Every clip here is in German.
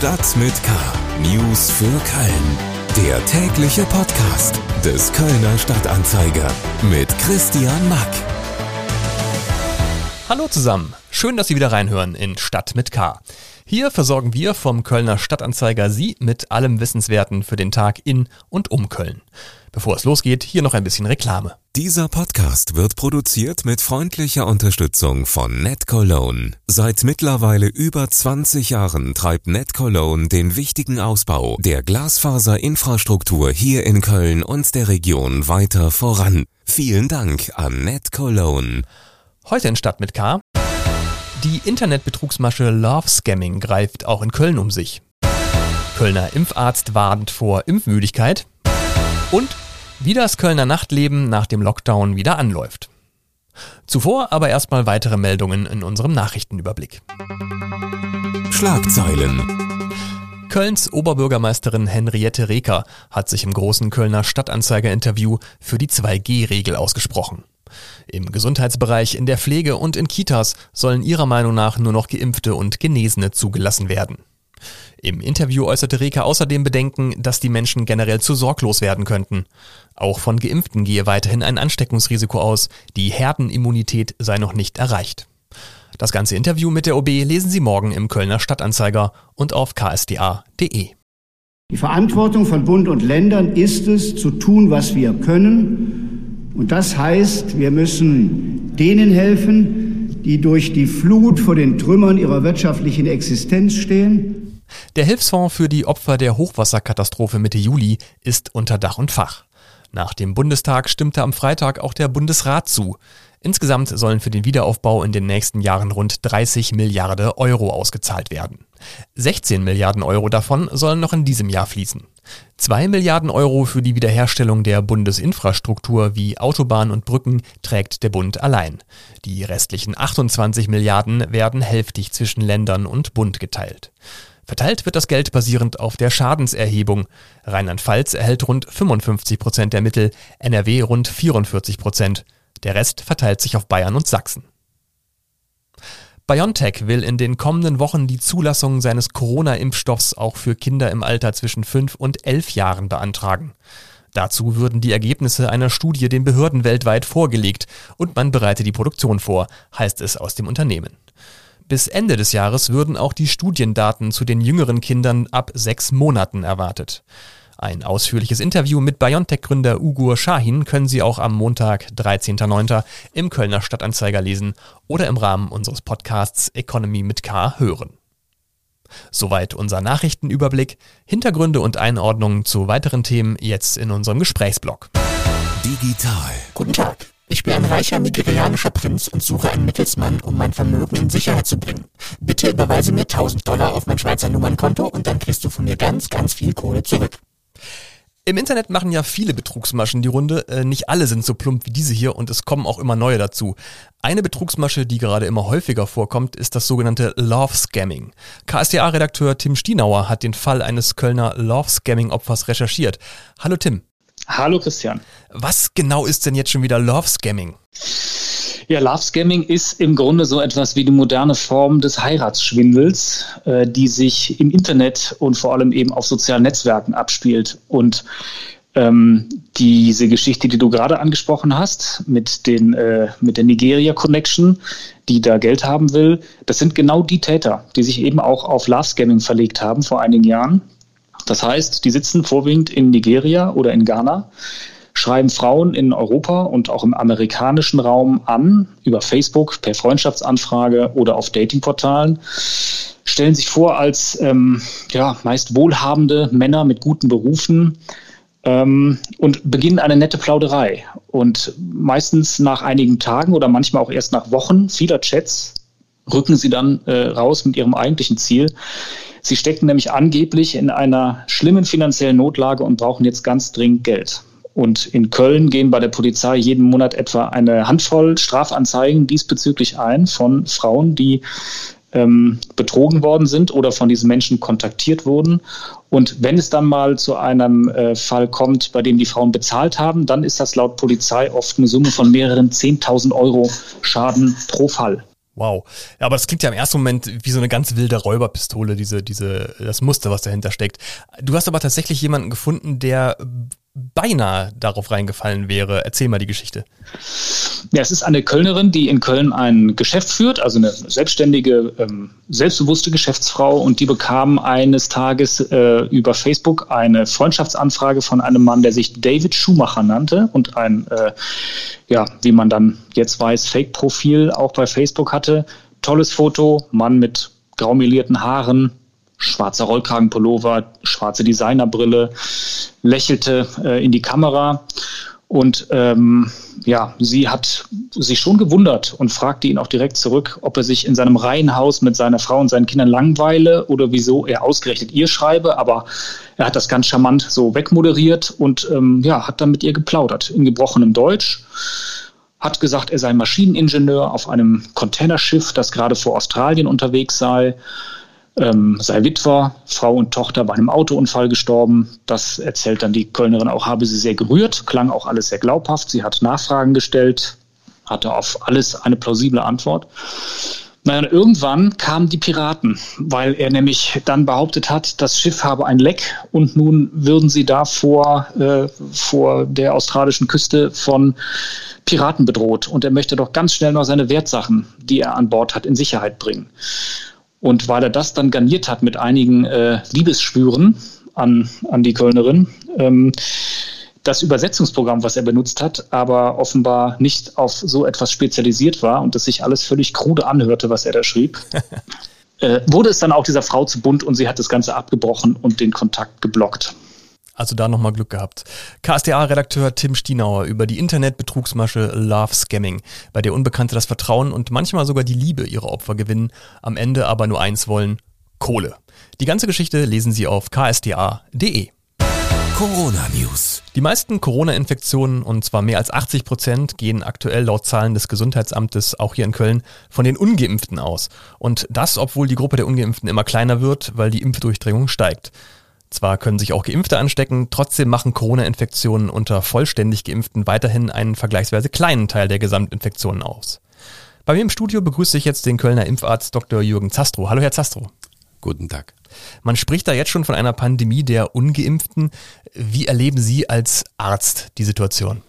Stadt mit K. News für Köln. Der tägliche Podcast des Kölner Stadtanzeiger mit Christian Mack. Hallo zusammen. Schön, dass Sie wieder reinhören in Stadt mit K. Hier versorgen wir vom Kölner Stadtanzeiger Sie mit allem Wissenswerten für den Tag in und um Köln. Bevor es losgeht, hier noch ein bisschen Reklame. Dieser Podcast wird produziert mit freundlicher Unterstützung von NetCologne. Seit mittlerweile über 20 Jahren treibt NetCologne den wichtigen Ausbau der Glasfaserinfrastruktur hier in Köln und der Region weiter voran. Vielen Dank an NetCologne. Heute in Stadt mit K. Die Internetbetrugsmasche Love Scamming greift auch in Köln um sich. Kölner Impfarzt warnt vor Impfmüdigkeit und wie das Kölner Nachtleben nach dem Lockdown wieder anläuft. Zuvor aber erstmal weitere Meldungen in unserem Nachrichtenüberblick. Schlagzeilen. Kölns Oberbürgermeisterin Henriette Reker hat sich im großen Kölner Stadtanzeiger-Interview für die 2G-Regel ausgesprochen. Im Gesundheitsbereich, in der Pflege und in Kitas sollen ihrer Meinung nach nur noch Geimpfte und Genesene zugelassen werden. Im Interview äußerte Reka außerdem Bedenken, dass die Menschen generell zu sorglos werden könnten. Auch von Geimpften gehe weiterhin ein Ansteckungsrisiko aus. Die Herdenimmunität sei noch nicht erreicht. Das ganze Interview mit der OB lesen Sie morgen im Kölner Stadtanzeiger und auf ksda.de. Die Verantwortung von Bund und Ländern ist es, zu tun, was wir können und das heißt, wir müssen denen helfen, die durch die Flut vor den Trümmern ihrer wirtschaftlichen Existenz stehen. Der Hilfsfonds für die Opfer der Hochwasserkatastrophe Mitte Juli ist unter Dach und Fach. Nach dem Bundestag stimmte am Freitag auch der Bundesrat zu. Insgesamt sollen für den Wiederaufbau in den nächsten Jahren rund 30 Milliarden Euro ausgezahlt werden. 16 Milliarden Euro davon sollen noch in diesem Jahr fließen. 2 Milliarden Euro für die Wiederherstellung der Bundesinfrastruktur wie Autobahn und Brücken trägt der Bund allein. Die restlichen 28 Milliarden werden hälftig zwischen Ländern und Bund geteilt. Verteilt wird das Geld basierend auf der Schadenserhebung. Rheinland-Pfalz erhält rund 55 Prozent der Mittel, NRW rund 44 Prozent. Der Rest verteilt sich auf Bayern und Sachsen. BioNTech will in den kommenden Wochen die Zulassung seines Corona-Impfstoffs auch für Kinder im Alter zwischen 5 und 11 Jahren beantragen. Dazu würden die Ergebnisse einer Studie den Behörden weltweit vorgelegt und man bereite die Produktion vor, heißt es aus dem Unternehmen. Bis Ende des Jahres würden auch die Studiendaten zu den jüngeren Kindern ab sechs Monaten erwartet. Ein ausführliches Interview mit BioNTech-Gründer Ugur Shahin können Sie auch am Montag, 13.09. im Kölner Stadtanzeiger lesen oder im Rahmen unseres Podcasts Economy mit K hören. Soweit unser Nachrichtenüberblick. Hintergründe und Einordnungen zu weiteren Themen jetzt in unserem Gesprächsblock. Digital. Guten Tag. Ich bin ein reicher nigerianischer Prinz und suche einen Mittelsmann, um mein Vermögen in Sicherheit zu bringen. Bitte überweise mir 1000 Dollar auf mein Schweizer Nummernkonto und dann kriegst du von mir ganz, ganz viel Kohle zurück. Im Internet machen ja viele Betrugsmaschen die Runde. Äh, nicht alle sind so plump wie diese hier und es kommen auch immer neue dazu. Eine Betrugsmasche, die gerade immer häufiger vorkommt, ist das sogenannte Love Scamming. KSDA-Redakteur Tim Stienauer hat den Fall eines Kölner Love Scamming-Opfers recherchiert. Hallo Tim. Hallo Christian. Was genau ist denn jetzt schon wieder Love Scamming? Ja, Love Scamming ist im Grunde so etwas wie die moderne Form des Heiratsschwindels, äh, die sich im Internet und vor allem eben auf sozialen Netzwerken abspielt. Und ähm, diese Geschichte, die du gerade angesprochen hast, mit, den, äh, mit der Nigeria Connection, die da Geld haben will, das sind genau die Täter, die sich eben auch auf Love Scamming verlegt haben vor einigen Jahren das heißt, die sitzen vorwiegend in Nigeria oder in Ghana, schreiben Frauen in Europa und auch im amerikanischen Raum an, über Facebook, per Freundschaftsanfrage oder auf Datingportalen, stellen sich vor als ähm, ja, meist wohlhabende Männer mit guten Berufen ähm, und beginnen eine nette Plauderei. Und meistens nach einigen Tagen oder manchmal auch erst nach Wochen vieler Chats rücken sie dann äh, raus mit ihrem eigentlichen Ziel, Sie stecken nämlich angeblich in einer schlimmen finanziellen Notlage und brauchen jetzt ganz dringend Geld. Und in Köln gehen bei der Polizei jeden Monat etwa eine Handvoll Strafanzeigen diesbezüglich ein von Frauen, die ähm, betrogen worden sind oder von diesen Menschen kontaktiert wurden. Und wenn es dann mal zu einem äh, Fall kommt, bei dem die Frauen bezahlt haben, dann ist das laut Polizei oft eine Summe von mehreren 10.000 Euro Schaden pro Fall. Wow. Ja, aber das klingt ja im ersten Moment wie so eine ganz wilde Räuberpistole, diese, diese, das Muster, was dahinter steckt. Du hast aber tatsächlich jemanden gefunden, der beinahe darauf reingefallen wäre. Erzähl mal die Geschichte. Ja, es ist eine Kölnerin, die in Köln ein Geschäft führt, also eine selbstständige, ähm, selbstbewusste Geschäftsfrau und die bekam eines Tages äh, über Facebook eine Freundschaftsanfrage von einem Mann, der sich David Schumacher nannte und ein, äh, ja, wie man dann jetzt weiß, Fake-Profil auch bei Facebook hatte. Tolles Foto, Mann mit graumelierten Haaren, schwarzer Rollkragenpullover, schwarze Designerbrille, lächelte äh, in die Kamera und ähm, ja, sie hat sich schon gewundert und fragte ihn auch direkt zurück, ob er sich in seinem Reihenhaus mit seiner Frau und seinen Kindern langweile oder wieso er ausgerechnet ihr schreibe. Aber er hat das ganz charmant so wegmoderiert und ähm, ja, hat dann mit ihr geplaudert in gebrochenem Deutsch. Hat gesagt, er sei Maschineningenieur auf einem Containerschiff, das gerade vor Australien unterwegs sei ähm, sei Witwer, Frau und Tochter bei einem Autounfall gestorben. Das erzählt dann die Kölnerin auch, habe sie sehr gerührt, klang auch alles sehr glaubhaft. Sie hat Nachfragen gestellt, hatte auf alles eine plausible Antwort. Naja, irgendwann kamen die Piraten, weil er nämlich dann behauptet hat, das Schiff habe ein Leck und nun würden sie da vor, äh, vor der australischen Küste von Piraten bedroht. Und er möchte doch ganz schnell noch seine Wertsachen, die er an Bord hat, in Sicherheit bringen. Und weil er das dann garniert hat mit einigen äh, Liebesschwüren an, an die Kölnerin, ähm, das Übersetzungsprogramm, was er benutzt hat, aber offenbar nicht auf so etwas spezialisiert war und das sich alles völlig krude anhörte, was er da schrieb, äh, wurde es dann auch dieser Frau zu bunt und sie hat das Ganze abgebrochen und den Kontakt geblockt. Also da nochmal Glück gehabt. KSDA-Redakteur Tim Stienauer über die Internetbetrugsmasche Love Scamming, bei der Unbekannte das Vertrauen und manchmal sogar die Liebe ihrer Opfer gewinnen, am Ende aber nur eins wollen, Kohle. Die ganze Geschichte lesen Sie auf ksda.de. Corona News. Die meisten Corona-Infektionen, und zwar mehr als 80 Prozent, gehen aktuell laut Zahlen des Gesundheitsamtes, auch hier in Köln, von den Ungeimpften aus. Und das, obwohl die Gruppe der Ungeimpften immer kleiner wird, weil die Impfdurchdringung steigt. Zwar können sich auch Geimpfte anstecken, trotzdem machen Corona-Infektionen unter vollständig Geimpften weiterhin einen vergleichsweise kleinen Teil der Gesamtinfektionen aus. Bei mir im Studio begrüße ich jetzt den Kölner Impfarzt Dr. Jürgen Zastro. Hallo, Herr Zastro. Guten Tag. Man spricht da jetzt schon von einer Pandemie der Ungeimpften. Wie erleben Sie als Arzt die Situation?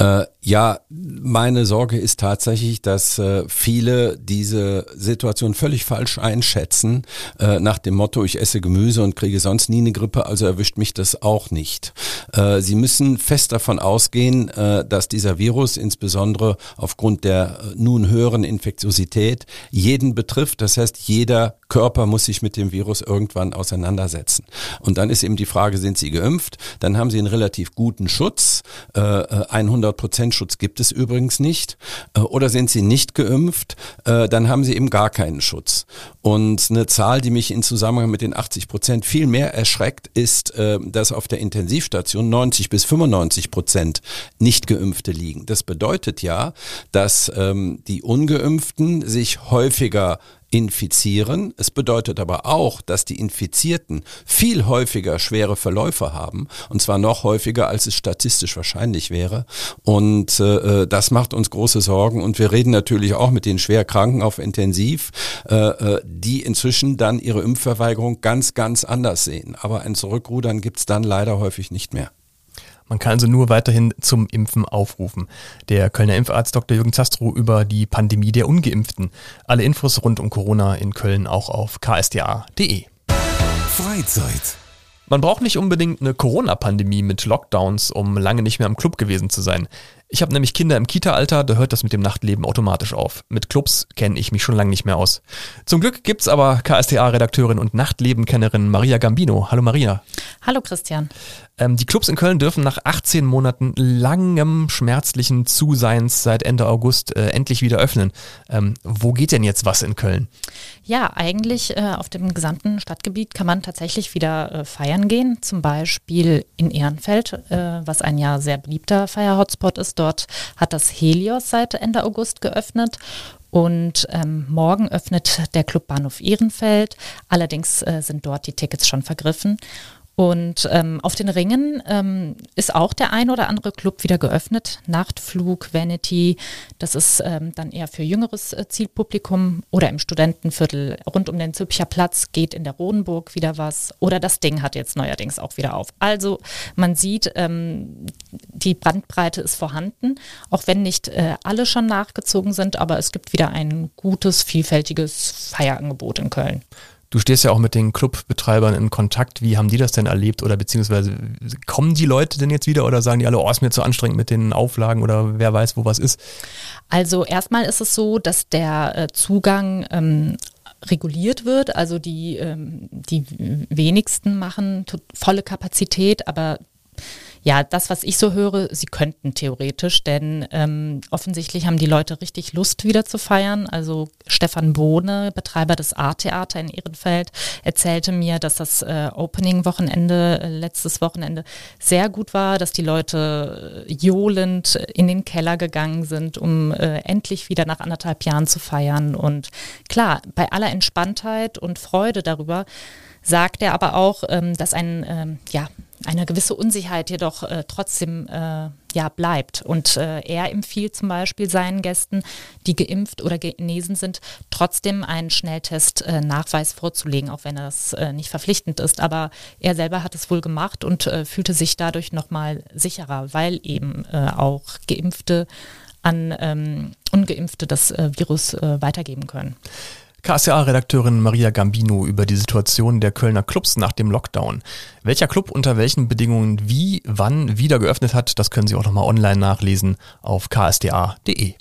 Äh, ja, meine Sorge ist tatsächlich, dass äh, viele diese Situation völlig falsch einschätzen, äh, nach dem Motto, ich esse Gemüse und kriege sonst nie eine Grippe, also erwischt mich das auch nicht. Äh, Sie müssen fest davon ausgehen, äh, dass dieser Virus insbesondere aufgrund der äh, nun höheren Infektiosität jeden betrifft. Das heißt, jeder Körper muss sich mit dem Virus irgendwann auseinandersetzen. Und dann ist eben die Frage, sind Sie geimpft? Dann haben Sie einen relativ guten Schutz, 100 Prozent Schutz gibt es übrigens nicht. Äh, oder sind Sie nicht geimpft, äh, dann haben Sie eben gar keinen Schutz. Und eine Zahl, die mich in Zusammenhang mit den 80 Prozent viel mehr erschreckt, ist, äh, dass auf der Intensivstation 90 bis 95 Prozent nicht geimpfte liegen. Das bedeutet ja, dass ähm, die ungeimpften sich häufiger infizieren. Es bedeutet aber auch, dass die Infizierten viel häufiger schwere Verläufe haben und zwar noch häufiger, als es statistisch wahrscheinlich wäre. Und äh, äh das macht uns große Sorgen und wir reden natürlich auch mit den Schwerkranken auf Intensiv, äh, äh, die inzwischen dann ihre Impfverweigerung ganz, ganz anders sehen. Aber ein Zurückrudern gibt's dann leider häufig nicht mehr. Man kann also nur weiterhin zum Impfen aufrufen. Der Kölner Impfarzt Dr. Jürgen Zastrow über die Pandemie der Ungeimpften. Alle Infos rund um Corona in Köln auch auf ksda.de. Freizeit. Man braucht nicht unbedingt eine Corona-Pandemie mit Lockdowns, um lange nicht mehr im Club gewesen zu sein. Ich habe nämlich Kinder im Kita-Alter, da hört das mit dem Nachtleben automatisch auf. Mit Clubs kenne ich mich schon lange nicht mehr aus. Zum Glück gibt's aber KSTA-Redakteurin und Nachtlebenkennerin Maria Gambino. Hallo Maria. Hallo Christian. Ähm, die Clubs in Köln dürfen nach 18 Monaten langem schmerzlichen Zuseins seit Ende August äh, endlich wieder öffnen. Ähm, wo geht denn jetzt was in Köln? Ja, eigentlich äh, auf dem gesamten Stadtgebiet kann man tatsächlich wieder äh, feiern gehen. Zum Beispiel in Ehrenfeld, äh, was ein ja sehr beliebter Feier-Hotspot ist Dort hat das Helios seit Ende August geöffnet. Und ähm, morgen öffnet der Club Bahnhof Ehrenfeld. Allerdings äh, sind dort die Tickets schon vergriffen. Und ähm, auf den Ringen ähm, ist auch der ein oder andere Club wieder geöffnet. Nachtflug, Vanity, das ist ähm, dann eher für jüngeres äh, Zielpublikum oder im Studentenviertel rund um den Züpcher Platz geht in der Rodenburg wieder was. Oder das Ding hat jetzt neuerdings auch wieder auf. Also man sieht, ähm, die Bandbreite ist vorhanden, auch wenn nicht äh, alle schon nachgezogen sind, aber es gibt wieder ein gutes, vielfältiges Feierangebot in Köln. Du stehst ja auch mit den Clubbetreibern in Kontakt. Wie haben die das denn erlebt? Oder beziehungsweise kommen die Leute denn jetzt wieder oder sagen die alle, oh, ist mir zu anstrengend mit den Auflagen oder wer weiß, wo was ist? Also erstmal ist es so, dass der äh, Zugang ähm, reguliert wird. Also die, ähm, die wenigsten machen volle Kapazität, aber ja, das, was ich so höre, sie könnten theoretisch, denn ähm, offensichtlich haben die Leute richtig Lust, wieder zu feiern. Also Stefan Bohne, Betreiber des Art-Theater in Ehrenfeld, erzählte mir, dass das äh, Opening-Wochenende, äh, letztes Wochenende, sehr gut war, dass die Leute äh, johlend in den Keller gegangen sind, um äh, endlich wieder nach anderthalb Jahren zu feiern. Und klar, bei aller Entspanntheit und Freude darüber, sagt er aber auch, ähm, dass ein, ähm, ja, eine gewisse Unsicherheit jedoch äh, trotzdem äh, ja bleibt. Und äh, er empfiehlt zum Beispiel seinen Gästen, die geimpft oder genesen sind, trotzdem einen Schnelltest-Nachweis äh, vorzulegen, auch wenn das äh, nicht verpflichtend ist. Aber er selber hat es wohl gemacht und äh, fühlte sich dadurch nochmal sicherer, weil eben auch Geimpfte an ähm, Ungeimpfte das Virus weitergeben können. KSA-Redakteurin Maria Gambino über die Situation der Kölner Clubs nach dem Lockdown. Welcher Club unter welchen Bedingungen wie, wann wieder geöffnet hat, das können Sie auch nochmal online nachlesen auf ksda.de.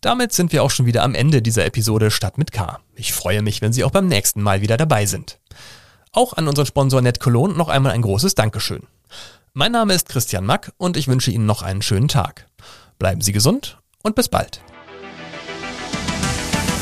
Damit sind wir auch schon wieder am Ende dieser Episode Stadt mit K. Ich freue mich, wenn Sie auch beim nächsten Mal wieder dabei sind. Auch an unseren Sponsor Net Cologne noch einmal ein großes Dankeschön. Mein Name ist Christian Mack und ich wünsche Ihnen noch einen schönen Tag. Bleiben Sie gesund und bis bald.